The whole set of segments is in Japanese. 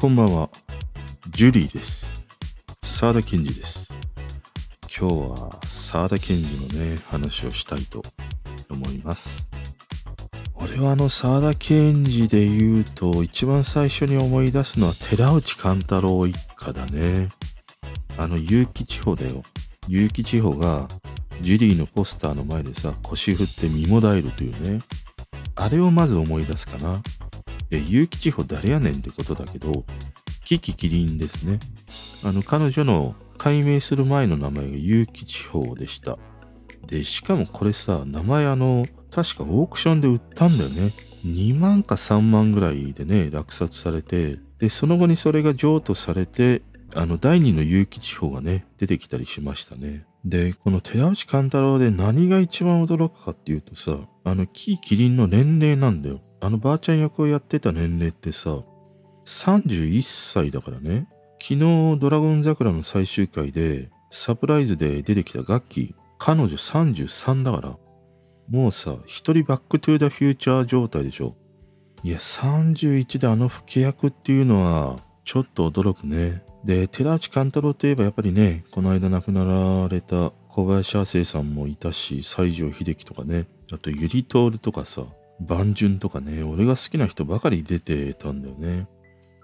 こんばんは。ジュリーです。沢田健二です。今日は沢田健二のね、話をしたいと思います。俺はあの沢田健二で言うと、一番最初に思い出すのは寺内貫太郎一家だね。あの結城地方だよ。結城地方がジュリーのポスターの前でさ、腰振って身もだえるというね。あれをまず思い出すかな。え、結城地方誰やねんってことだけど、キキキリンですね。あの、彼女の改名する前の名前が結城地方でした。で、しかもこれさ、名前あの、確かオークションで売ったんだよね。2万か3万ぐらいでね、落札されて、で、その後にそれが譲渡されて、あの、第二の結城地方がね、出てきたりしましたね。で、この寺内貫太郎で何が一番驚くかっていうとさ、あの、樹木希林の年齢なんだよ。あのばあちゃん役をやってた年齢ってさ、31歳だからね。昨日、ドラゴン桜の最終回で、サプライズで出てきたガッキー、彼女33だから。もうさ、一人バックトゥーザフューチャー状態でしょ。いや、31であの老け役っていうのは、ちょっと驚くね。で、寺内貫太郎といえばやっぱりね、この間亡くなられた小林亜星さんもいたし、西城秀樹とかね、あとゆりとおるとかさ、万順とかね、俺が好きな人ばかり出てたんだよね。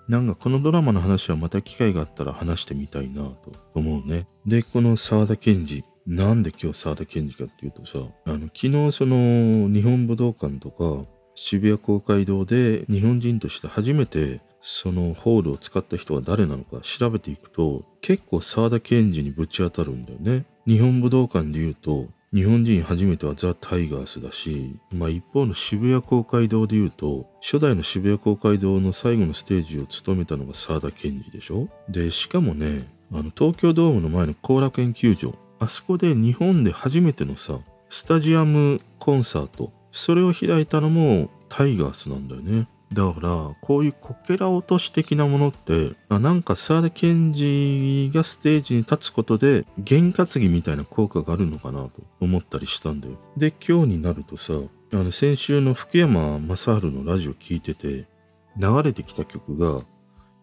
なんかこのドラマの話はまた機会があったら話してみたいなと思うね。で、この沢田研二。なんで今日沢田研二かっていうとさ、あの、昨日その日本武道館とか渋谷公会堂で日本人として初めてそのホールを使った人が誰なのか調べていくと結構沢田研二にぶち当たるんだよね。日本武道館で言うと日本人初めてはザ・タイガースだし、まあ一方の渋谷公会堂で言うと、初代の渋谷公会堂の最後のステージを務めたのが沢田研二でしょ？で、しかもね、あの東京ドームの前の後楽園球場、あそこで日本で初めてのさ、スタジアムコンサート、それを開いたのもタイガースなんだよね。だから、こういうこけら落とし的なものって、なんか沢田研二がステージに立つことで、験担ぎみたいな効果があるのかなと思ったりしたんだよ。で、今日になるとさ、あの先週の福山雅治のラジオ聞いてて、流れてきた曲が、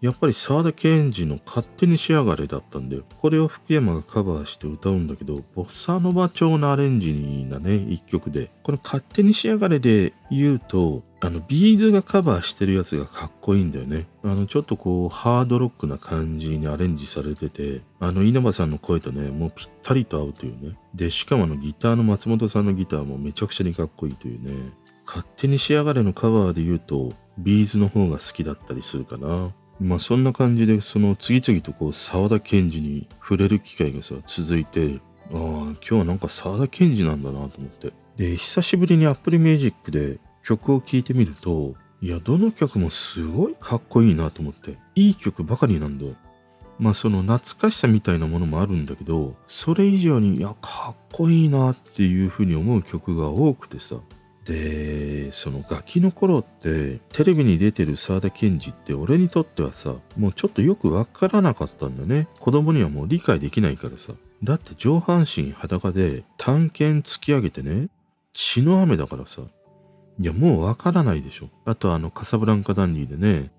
やっぱり沢田研二の勝手に仕上がれだったんだよ。これを福山がカバーして歌うんだけど、ボッサノバ調のアレンジなね、一曲で。この勝手に仕上がれで言うと、あの、ビーズがカバーしてるやつがかっこいいんだよね。あの、ちょっとこう、ハードロックな感じにアレンジされてて、あの、稲葉さんの声とね、もうぴったりと合うというね。で、しかもあの、ギターの松本さんのギターもめちゃくちゃにかっこいいというね。勝手に仕上がれのカバーで言うと、ビーズの方が好きだったりするかな。まあそんな感じで、その次々とこう、沢田研二に触れる機会がさ、続いて、ああ、今日はなんか沢田研二なんだなと思って。で、久しぶりに Apple Music で曲を聴いてみると、いや、どの曲もすごいかっこいいなと思って。いい曲ばかりなんだ。まあその懐かしさみたいなものもあるんだけど、それ以上に、いや、かっこいいなっていうふうに思う曲が多くてさ。で、そのガキの頃って、テレビに出てる沢田研二って俺にとってはさ、もうちょっとよくわからなかったんだね。子供にはもう理解できないからさ。だって上半身裸で探検突き上げてね、血の雨だからさ。いや、もうわからないでしょ。あとあの、カサブランカダンディでね、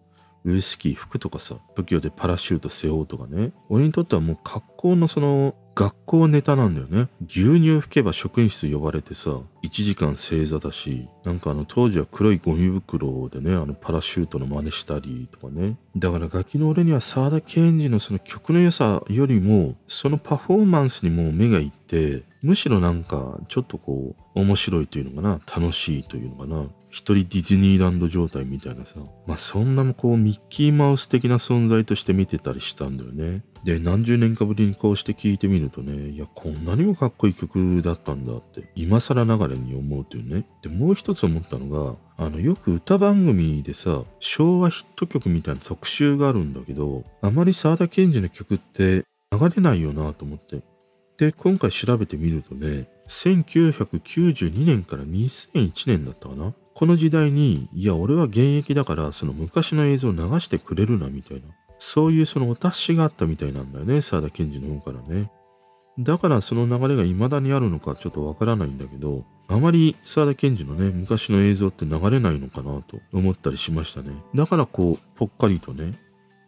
ウイスキー服とかさ、時でパラシュート背負うとかね。俺にとってはもう格好のその、学校ネタなんだよね。牛乳吹けば職員室呼ばれてさ、1時間正座だし、なんかあの当時は黒いゴミ袋でね、あのパラシュートの真似したりとかね。だからガキの俺には沢田研二のその曲の良さよりも、そのパフォーマンスにもう目がいって、むしろなんかちょっとこう、面白いというのかな、楽しいというのかな。一人ディズニーランド状態みたいなさ。まあそんなもこうミッキーマウス的な存在として見てたりしたんだよね。で、何十年かぶりにこうして聴いてみるとね、いや、こんなにもかっこいい曲だったんだって、今更ながらに思うというね。で、もう一つ思ったのが、あの、よく歌番組でさ、昭和ヒット曲みたいな特集があるんだけど、あまり沢田研二の曲って流れないよなと思って。で、今回調べてみるとね、1992年から2001年だったかな？この時代に、いや、俺は現役だから、その昔の映像を流してくれるな、みたいな。そういうそのお達しがあったみたいなんだよね、沢田研二の方からね。だからその流れが未だにあるのかちょっとわからないんだけど、あまり沢田研二のね、昔の映像って流れないのかなと思ったりしましたね。だからこう、ぽっかりとね、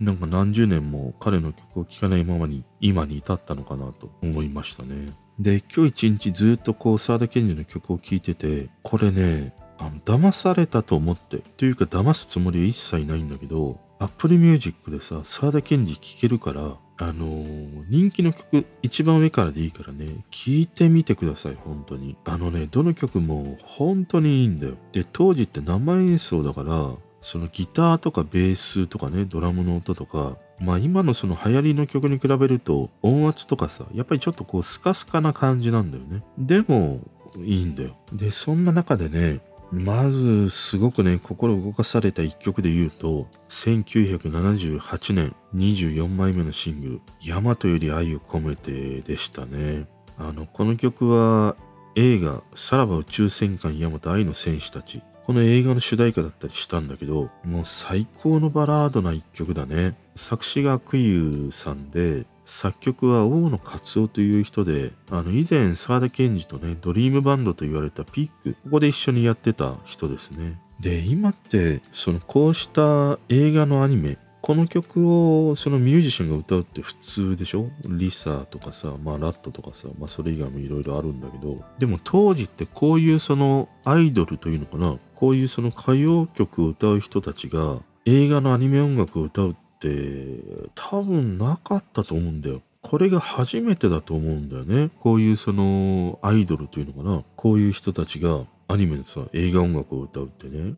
なんか何十年も彼の曲を聴かないままに今に至ったのかなと思いましたね。で、今日一日ずっとこう、沢田研二の曲を聴いてて、これね、あの、騙されたと思って、というか騙すつもりは一切ないんだけど、Apple Music でさ、沢田研二聴けるから、あのー、人気の曲、一番上からでいいからね、聴いてみてください、本当に。あのね、どの曲も本当にいいんだよ。で、当時って生演奏だから、そのギターとかベースとかね、ドラムの音とか、まあ今のその流行りの曲に比べると音圧とかさ、やっぱりちょっとこうスカスカな感じなんだよね。でもいいんだよ。で、そんな中でね、まずすごくね、心動かされた一曲で言うと、1978年24枚目のシングル、ヤマトより愛を込めてでしたね。あの、この曲は映画、さらば宇宙戦艦ヤマト愛の戦士たちこの映画の主題歌だったりしたんだけど、もう最高のバラードな一曲だね。作詞がクユさんで、作曲は大野勝夫という人で、あの以前沢田研二とね、ドリームバンドと言われたピック、ここで一緒にやってた人ですね。で、今って、そのこうした映画のアニメ、この曲をそのミュージシャンが歌うって普通でしょ？リサとかさ、まあラットとかさ、まあそれ以外もいろいろあるんだけど、でも当時ってこういうそのアイドルというのかな、こういうその歌謡曲を歌う人たちが映画のアニメ音楽を歌うって多分なかったと思うんだよ。これが初めてだと思うんだよね。こういうそのアイドルというのかな？こういう人たちがアニメでさ、映画音楽を歌うってね。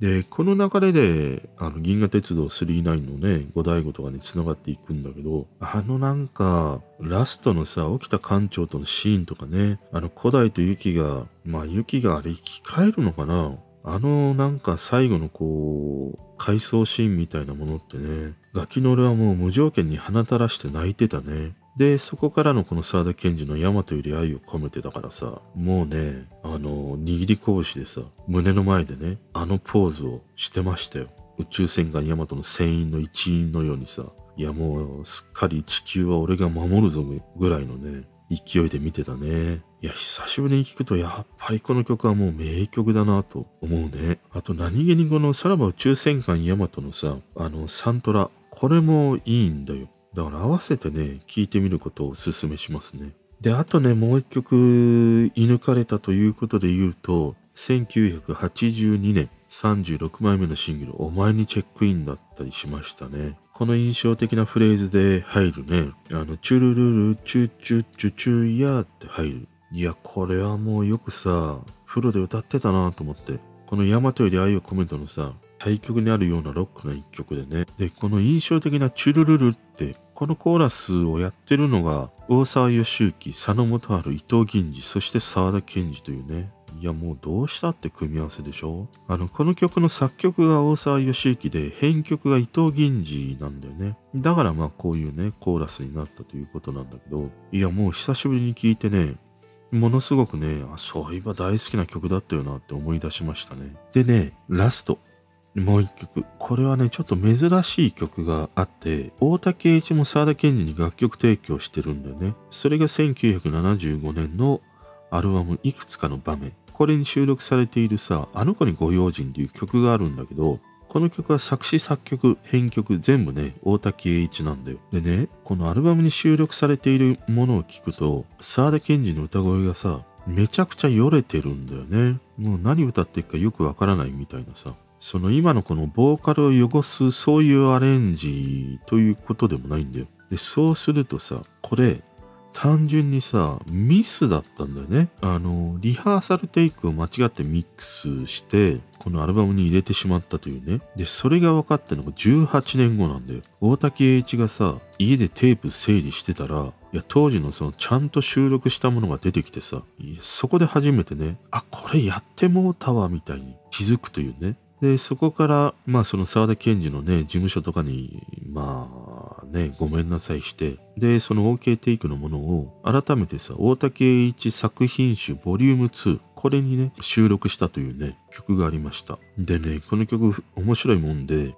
で、この流れで、あの、銀河鉄道999のね、五大悟とかに繋がっていくんだけど、あのなんか、ラストのさ、起きた艦長とのシーンとかね、あの、古代とユキが、まあ、ユキがあれ生き返るのかなあのなんか最後のこう、回想シーンみたいなものってね、ガキの俺はもう無条件に鼻垂らして泣いてたね。で、そこからのこの沢田賢治の大和より愛を込めてだからさ、もうね、あの、握り拳でさ、胸の前でね、あのポーズをしてましたよ。宇宙戦艦ヤマトの船員の一員のようにさ、いやもうすっかり地球は俺が守るぞぐらいのね、勢いで見てたね。いや、久しぶりに聞くと、やっぱりこの曲はもう名曲だなと思うね。あと何気にこのさらば宇宙戦艦ヤマトのさ、あのサントラ、これもいいんだよ。だから合わせてね、聴いてみることをお勧めしますね。で、あとね、もう一曲、射抜かれたということで言うと、1982年36枚目のシングル、お前にチェックインだったりしましたね。この印象的なフレーズで入るね、あの、チュルルル、チュチュチュチュイヤーって入る。いや、これはもうよくさ、風呂で歌ってたなと思って。このヤマトより愛を込めてのさ、対極にあるようなロックな一曲でね。で、この印象的なチュルルルってこのコーラスをやってるのが、大沢義行、佐野元春、伊藤銀次、そして沢田健二というね。いやもうどうしたって組み合わせでしょ？あの、この曲の作曲が大沢義行で、編曲が伊藤銀次なんだよね。だからまあこういうね、コーラスになったということなんだけど、いやもう久しぶりに聴いてね、ものすごくね、あ、そういえば大好きな曲だったよなって思い出しましたね。でね、ラスト。もう一曲。これはね、ちょっと珍しい曲があって、大竹栄一も沢田研二に楽曲提供してるんだよね。それが1975年のアルバムいくつかの場面。これに収録されているさ、あの子にご用心っていう曲があるんだけど、この曲は作詞作曲、編曲全部ね、大竹栄一なんだよ。でね、このアルバムに収録されているものを聞くと、沢田研二の歌声がさ、めちゃくちゃよれてるんだよね。もう何歌ってるかよくわからないみたいなさ。その今のこのボーカルを汚すそういうアレンジということでもないんだよ。で、そうするとさ、これ、単純にさ、ミスだったんだよね。あの、リハーサルテイクを間違ってミックスして、このアルバムに入れてしまったというね。で、それが分かったのが18年後なんだよ。大竹栄一がさ、家でテープ整理してたら、いや、当時のそのちゃんと収録したものが出てきてさ、そこで初めてね、あ、これやってもうたわ、みたいに気づくというね。で、そこから、まあその沢田賢治のね、事務所とかに、まあね、ごめんなさいして、で、その OK テイクのものを改めてさ、大竹栄一作品集ボリューム2、これにね、収録したというね、曲がありました。でね、この曲面白いもんで、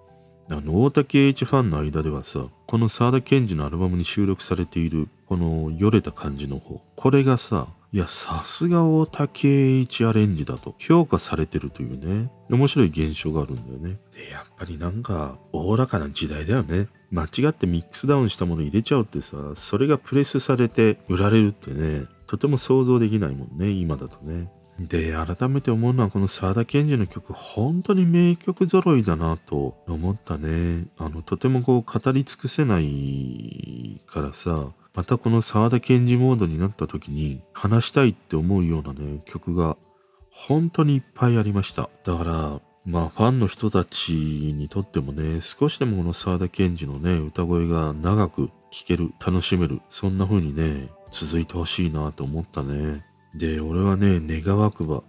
あの、大竹栄一ファンの間ではさ、この沢田賢治のアルバムに収録されている、このよれた感じの方、これがさ、いや、さすが大竹一アレンジだと評価されてるというね、面白い現象があるんだよね。で、やっぱりなんか、おおらかな時代だよね。間違ってミックスダウンしたもの入れちゃうってさ、それがプレスされて売られるってね、とても想像できないもんね、今だとね。で、改めて思うのはこの沢田研二の曲、本当に名曲揃いだなと思ったね。あの、とてもこう語り尽くせないからさ、またこの沢田研二モードになった時に話したいって思うようなね、曲が本当にいっぱいありました。だから、まあファンの人たちにとってもね、少しでもこの沢田研二のね、歌声が長く聴ける、楽しめる、そんな風にね、続いてほしいなと思ったね。で、俺はね、願わくば、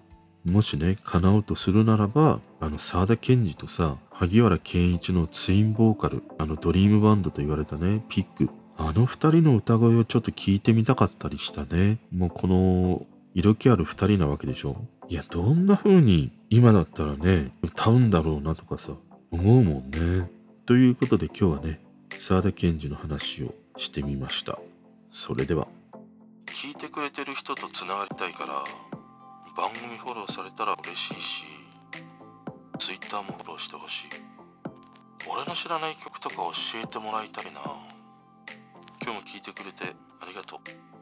もしね、叶うとするならば、あの、沢田研二とさ、萩原健一のツインボーカル、あの、ドリームバンドと言われたね、ピック、あの二人の歌声をちょっと聞いてみたかったりしたね。もうこの色気ある二人なわけでしょ。いや、どんな風に今だったらね、歌うんだろうなとかさ、思うもんね。ということで今日はね、沢田研二の話をしてみました。それでは。聞いてくれてる人とつながりたいから、番組フォローされたら嬉しいし、Twitter もフォローしてほしい。俺の知らない曲とか教えてもらいたいな。今日も聞いてくれてありがとう。